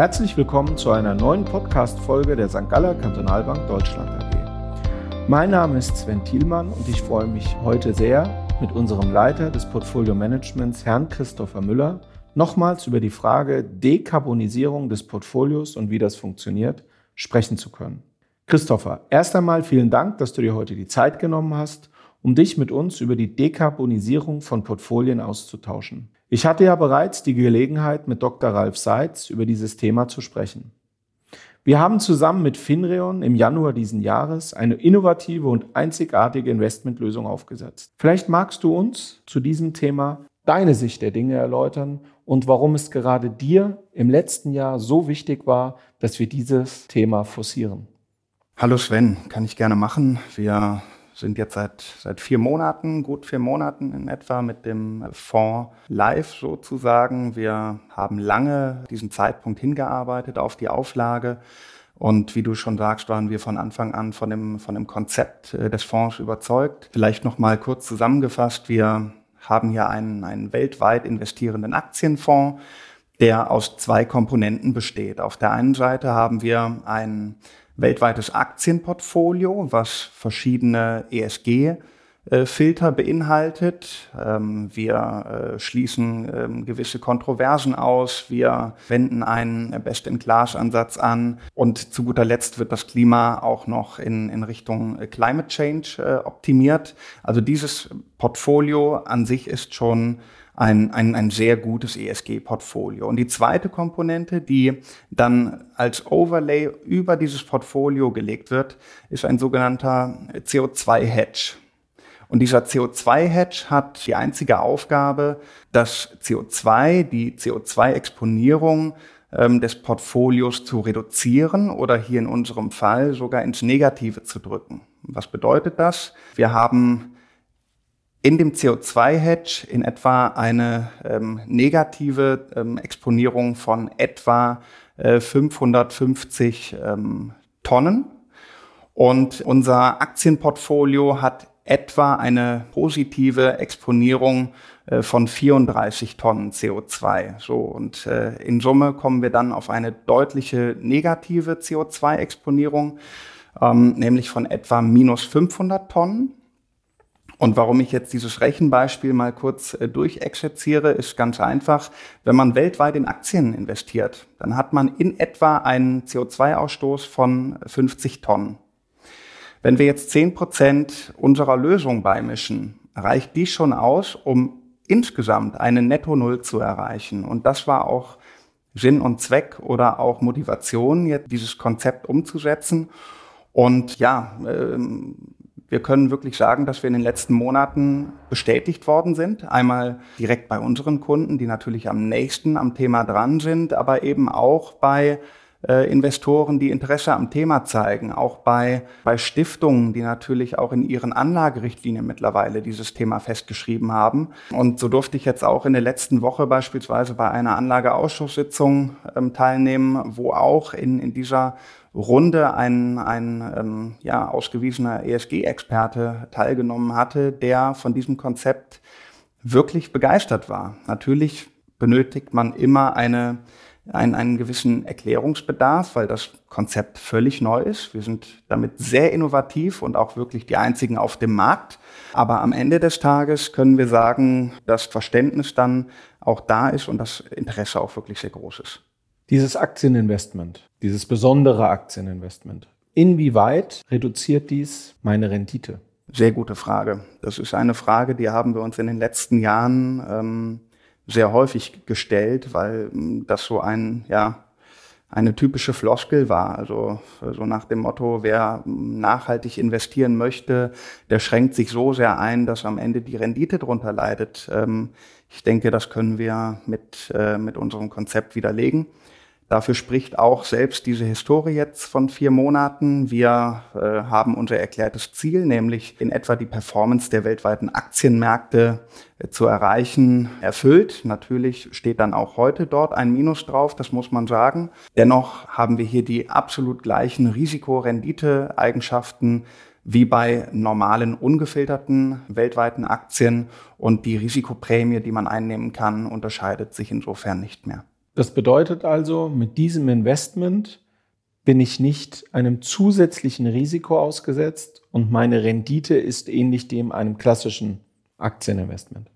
Herzlich willkommen zu einer neuen Podcast-Folge der St. Galler Kantonalbank Deutschland AG. Mein Name ist Sven Thielmann und ich freue mich heute sehr, mit unserem Leiter des Portfolio Managements, Herrn Christopher Müller, nochmals über die Frage Dekarbonisierung des Portfolios und wie das funktioniert, sprechen zu können. Christopher, erst einmal vielen Dank, dass du dir heute die Zeit genommen hast, um dich mit uns über die Dekarbonisierung von Portfolien auszutauschen. Ich hatte ja bereits die Gelegenheit, mit Dr. Ralf Seitz über dieses Thema zu sprechen. Wir haben zusammen mit Finreon im Januar diesen Jahres eine innovative und einzigartige Investmentlösung aufgesetzt. Vielleicht magst du uns zu diesem Thema deine Sicht der Dinge erläutern und warum es gerade dir im letzten Jahr so wichtig war, dass wir dieses Thema forcieren. Hallo Sven, kann ich gerne machen. Wir sind jetzt seit, seit vier Monaten, gut vier Monaten in etwa mit dem Fonds live sozusagen. Wir haben lange diesen Zeitpunkt hingearbeitet auf die Auflage. Und wie du schon sagst, waren wir von Anfang an von dem, von dem Konzept äh, des Fonds überzeugt. Vielleicht noch mal kurz zusammengefasst. Wir haben hier einen, einen weltweit investierenden Aktienfonds, der aus zwei Komponenten besteht. Auf der einen Seite haben wir einen weltweites Aktienportfolio, was verschiedene ESG Filter beinhaltet. Ähm, wir äh, schließen ähm, gewisse Kontroversen aus. Wir wenden einen Best-in-Class-Ansatz an. Und zu guter Letzt wird das Klima auch noch in, in Richtung Climate Change äh, optimiert. Also dieses Portfolio an sich ist schon ein, ein, ein sehr gutes ESG-Portfolio. Und die zweite Komponente, die dann als Overlay über dieses Portfolio gelegt wird, ist ein sogenannter CO2-Hedge. Und dieser CO2-Hedge hat die einzige Aufgabe, das CO2, die CO2-Exponierung ähm, des Portfolios zu reduzieren oder hier in unserem Fall sogar ins Negative zu drücken. Was bedeutet das? Wir haben in dem CO2-Hedge in etwa eine ähm, negative ähm, Exponierung von etwa äh, 550 ähm, Tonnen. Und unser Aktienportfolio hat etwa eine positive Exponierung äh, von 34 Tonnen CO2. So und äh, in Summe kommen wir dann auf eine deutliche negative CO2-Exponierung, ähm, nämlich von etwa minus 500 Tonnen. Und warum ich jetzt dieses Rechenbeispiel mal kurz äh, durchexerziere, ist ganz einfach. Wenn man weltweit in Aktien investiert, dann hat man in etwa einen CO2-Ausstoß von 50 Tonnen. Wenn wir jetzt 10 Prozent unserer Lösung beimischen, reicht dies schon aus, um insgesamt eine Netto-Null zu erreichen. Und das war auch Sinn und Zweck oder auch Motivation, jetzt dieses Konzept umzusetzen. Und ja, ähm, wir können wirklich sagen, dass wir in den letzten Monaten bestätigt worden sind. Einmal direkt bei unseren Kunden, die natürlich am nächsten am Thema dran sind, aber eben auch bei äh, Investoren, die Interesse am Thema zeigen, auch bei, bei Stiftungen, die natürlich auch in ihren Anlagerichtlinien mittlerweile dieses Thema festgeschrieben haben. Und so durfte ich jetzt auch in der letzten Woche beispielsweise bei einer Anlageausschusssitzung ähm, teilnehmen, wo auch in, in dieser Runde ein, ein ähm, ja, ausgewiesener ESG-Experte teilgenommen hatte, der von diesem Konzept wirklich begeistert war. Natürlich benötigt man immer eine, einen, einen gewissen Erklärungsbedarf, weil das Konzept völlig neu ist. Wir sind damit sehr innovativ und auch wirklich die einzigen auf dem Markt. Aber am Ende des Tages können wir sagen, dass Verständnis dann auch da ist und das Interesse auch wirklich sehr groß ist. Dieses Aktieninvestment, dieses besondere Aktieninvestment, inwieweit reduziert dies meine Rendite? Sehr gute Frage. Das ist eine Frage, die haben wir uns in den letzten Jahren ähm, sehr häufig gestellt, weil ähm, das so ein, ja, eine typische Floskel war. Also so nach dem Motto, wer nachhaltig investieren möchte, der schränkt sich so sehr ein, dass am Ende die Rendite drunter leidet. Ähm, ich denke, das können wir mit, äh, mit unserem Konzept widerlegen. Dafür spricht auch selbst diese Historie jetzt von vier Monaten. Wir äh, haben unser erklärtes Ziel, nämlich in etwa die Performance der weltweiten Aktienmärkte äh, zu erreichen, erfüllt. Natürlich steht dann auch heute dort ein Minus drauf, das muss man sagen. Dennoch haben wir hier die absolut gleichen Risikorendite-Eigenschaften wie bei normalen, ungefilterten weltweiten Aktien und die Risikoprämie, die man einnehmen kann, unterscheidet sich insofern nicht mehr. Das bedeutet also, mit diesem Investment bin ich nicht einem zusätzlichen Risiko ausgesetzt und meine Rendite ist ähnlich dem einem klassischen Aktieninvestment.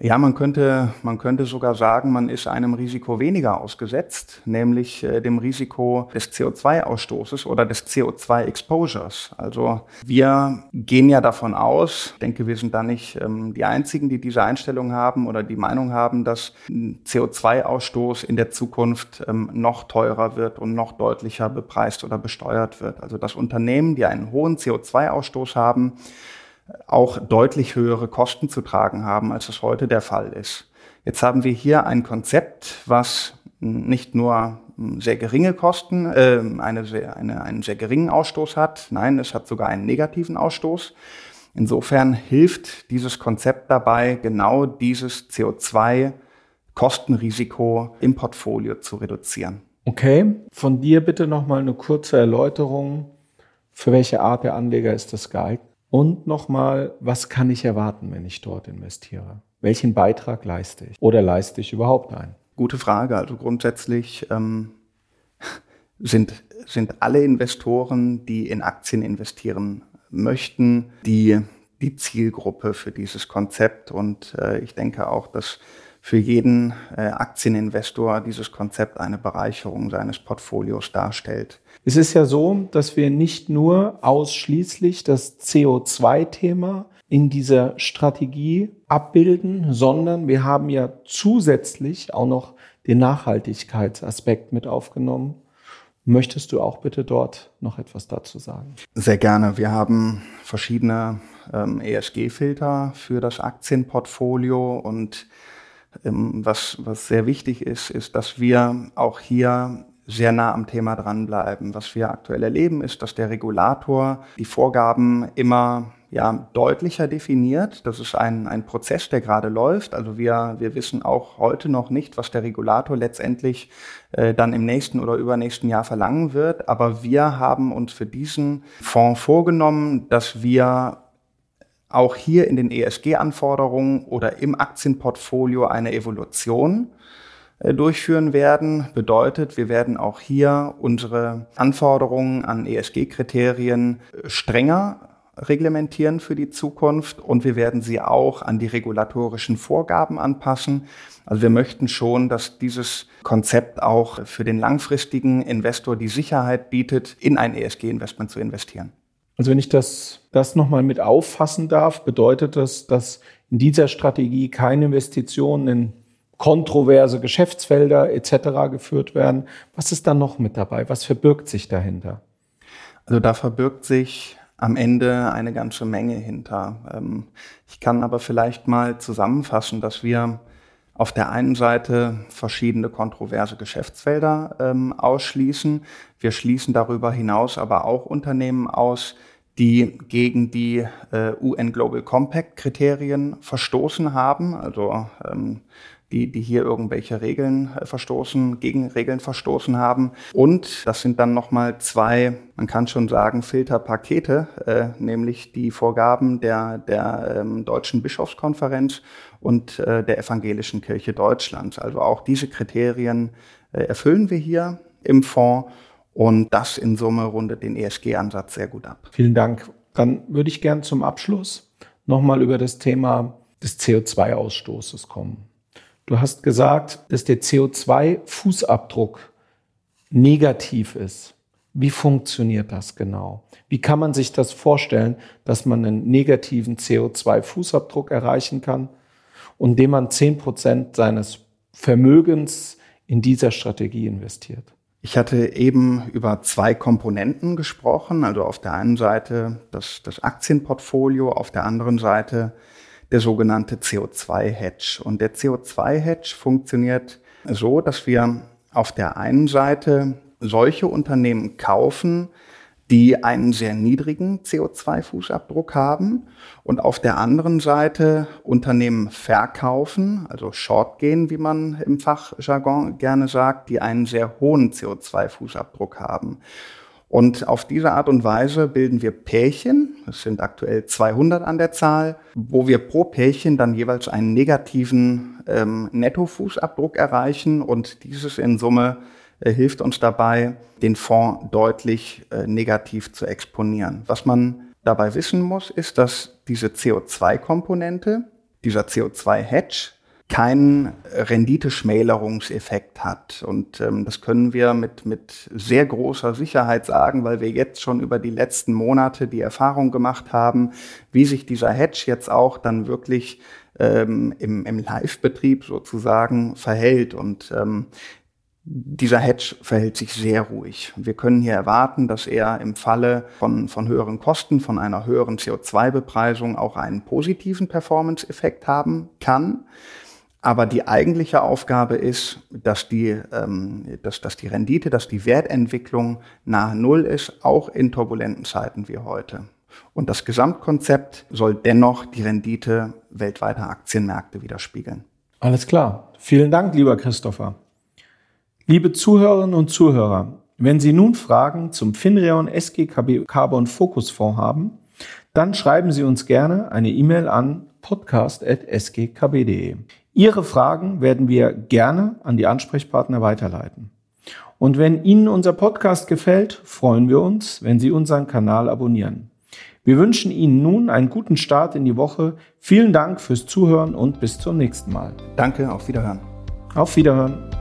Ja, man könnte, man könnte sogar sagen, man ist einem Risiko weniger ausgesetzt, nämlich äh, dem Risiko des CO2-Ausstoßes oder des CO2-Exposures. Also wir gehen ja davon aus, ich denke, wir sind da nicht ähm, die Einzigen, die diese Einstellung haben oder die Meinung haben, dass CO2-Ausstoß in der Zukunft ähm, noch teurer wird und noch deutlicher bepreist oder besteuert wird. Also dass Unternehmen, die einen hohen CO2-Ausstoß haben, auch deutlich höhere Kosten zu tragen haben, als es heute der Fall ist. Jetzt haben wir hier ein Konzept, was nicht nur sehr geringe Kosten, äh, eine sehr, eine, einen sehr geringen Ausstoß hat, nein, es hat sogar einen negativen Ausstoß. Insofern hilft dieses Konzept dabei, genau dieses CO2-Kostenrisiko im Portfolio zu reduzieren. Okay, von dir bitte nochmal eine kurze Erläuterung, für welche Art der Anleger ist das geeignet? Und nochmal, was kann ich erwarten, wenn ich dort investiere? Welchen Beitrag leiste ich? Oder leiste ich überhaupt einen? Gute Frage. Also grundsätzlich ähm, sind, sind alle Investoren, die in Aktien investieren möchten, die, die Zielgruppe für dieses Konzept. Und äh, ich denke auch, dass für jeden äh, Aktieninvestor dieses Konzept eine Bereicherung seines Portfolios darstellt. Es ist ja so, dass wir nicht nur ausschließlich das CO2-Thema in dieser Strategie abbilden, sondern wir haben ja zusätzlich auch noch den Nachhaltigkeitsaspekt mit aufgenommen. Möchtest du auch bitte dort noch etwas dazu sagen? Sehr gerne. Wir haben verschiedene ähm, ESG-Filter für das Aktienportfolio und was, was sehr wichtig ist, ist, dass wir auch hier sehr nah am Thema dranbleiben. Was wir aktuell erleben, ist, dass der Regulator die Vorgaben immer ja, deutlicher definiert. Das ist ein, ein Prozess, der gerade läuft. Also wir, wir wissen auch heute noch nicht, was der Regulator letztendlich äh, dann im nächsten oder übernächsten Jahr verlangen wird. Aber wir haben uns für diesen Fonds vorgenommen, dass wir auch hier in den ESG-Anforderungen oder im Aktienportfolio eine Evolution äh, durchführen werden. Bedeutet, wir werden auch hier unsere Anforderungen an ESG-Kriterien äh, strenger reglementieren für die Zukunft und wir werden sie auch an die regulatorischen Vorgaben anpassen. Also wir möchten schon, dass dieses Konzept auch für den langfristigen Investor die Sicherheit bietet, in ein ESG-Investment zu investieren. Also wenn ich das, das nochmal mit auffassen darf, bedeutet das, dass in dieser Strategie keine Investitionen in kontroverse Geschäftsfelder etc. geführt werden. Was ist da noch mit dabei? Was verbirgt sich dahinter? Also da verbirgt sich am Ende eine ganze Menge hinter. Ähm, ich kann aber vielleicht mal zusammenfassen, dass wir auf der einen Seite verschiedene kontroverse Geschäftsfelder ähm, ausschließen. Wir schließen darüber hinaus aber auch Unternehmen aus, die gegen die äh, UN Global Compact Kriterien verstoßen haben, also ähm, die, die hier irgendwelche Regeln äh, verstoßen, gegen Regeln verstoßen haben. Und das sind dann nochmal zwei, man kann schon sagen, Filterpakete, äh, nämlich die Vorgaben der, der ähm, Deutschen Bischofskonferenz und äh, der Evangelischen Kirche Deutschlands. Also auch diese Kriterien äh, erfüllen wir hier im Fonds und das in Summe rundet den ESG-Ansatz sehr gut ab. Vielen Dank. Dann würde ich gern zum Abschluss nochmal über das Thema des CO2-Ausstoßes kommen. Du hast gesagt, dass der CO2-Fußabdruck negativ ist. Wie funktioniert das genau? Wie kann man sich das vorstellen, dass man einen negativen CO2-Fußabdruck erreichen kann und dem man zehn Prozent seines Vermögens in dieser Strategie investiert? Ich hatte eben über zwei Komponenten gesprochen, also auf der einen Seite das, das Aktienportfolio, auf der anderen Seite der sogenannte CO2-Hedge. Und der CO2-Hedge funktioniert so, dass wir auf der einen Seite solche Unternehmen kaufen, die einen sehr niedrigen CO2-Fußabdruck haben und auf der anderen Seite Unternehmen verkaufen, also Short gehen, wie man im Fachjargon gerne sagt, die einen sehr hohen CO2-Fußabdruck haben. Und auf diese Art und Weise bilden wir Pärchen, es sind aktuell 200 an der Zahl, wo wir pro Pärchen dann jeweils einen negativen ähm, Nettofußabdruck erreichen und dieses in Summe äh, hilft uns dabei, den Fonds deutlich äh, negativ zu exponieren. Was man dabei wissen muss, ist, dass diese CO2-Komponente, dieser CO2-Hedge, keinen Renditeschmälerungseffekt hat. Und ähm, das können wir mit, mit sehr großer Sicherheit sagen, weil wir jetzt schon über die letzten Monate die Erfahrung gemacht haben, wie sich dieser Hedge jetzt auch dann wirklich ähm, im, im Live-Betrieb sozusagen verhält. Und ähm, dieser Hedge verhält sich sehr ruhig. Wir können hier erwarten, dass er im Falle von, von höheren Kosten, von einer höheren CO2-Bepreisung auch einen positiven Performance-Effekt haben kann. Aber die eigentliche Aufgabe ist, dass die, ähm, dass, dass die Rendite, dass die Wertentwicklung nahe Null ist, auch in turbulenten Zeiten wie heute. Und das Gesamtkonzept soll dennoch die Rendite weltweiter Aktienmärkte widerspiegeln. Alles klar. Vielen Dank, lieber Christopher. Liebe Zuhörerinnen und Zuhörer, wenn Sie nun Fragen zum Finreon SGKB Carbon Focus Fonds haben, dann schreiben Sie uns gerne eine E-Mail an podcast.sgkb.de. Ihre Fragen werden wir gerne an die Ansprechpartner weiterleiten. Und wenn Ihnen unser Podcast gefällt, freuen wir uns, wenn Sie unseren Kanal abonnieren. Wir wünschen Ihnen nun einen guten Start in die Woche. Vielen Dank fürs Zuhören und bis zum nächsten Mal. Danke, auf Wiederhören. Auf Wiederhören.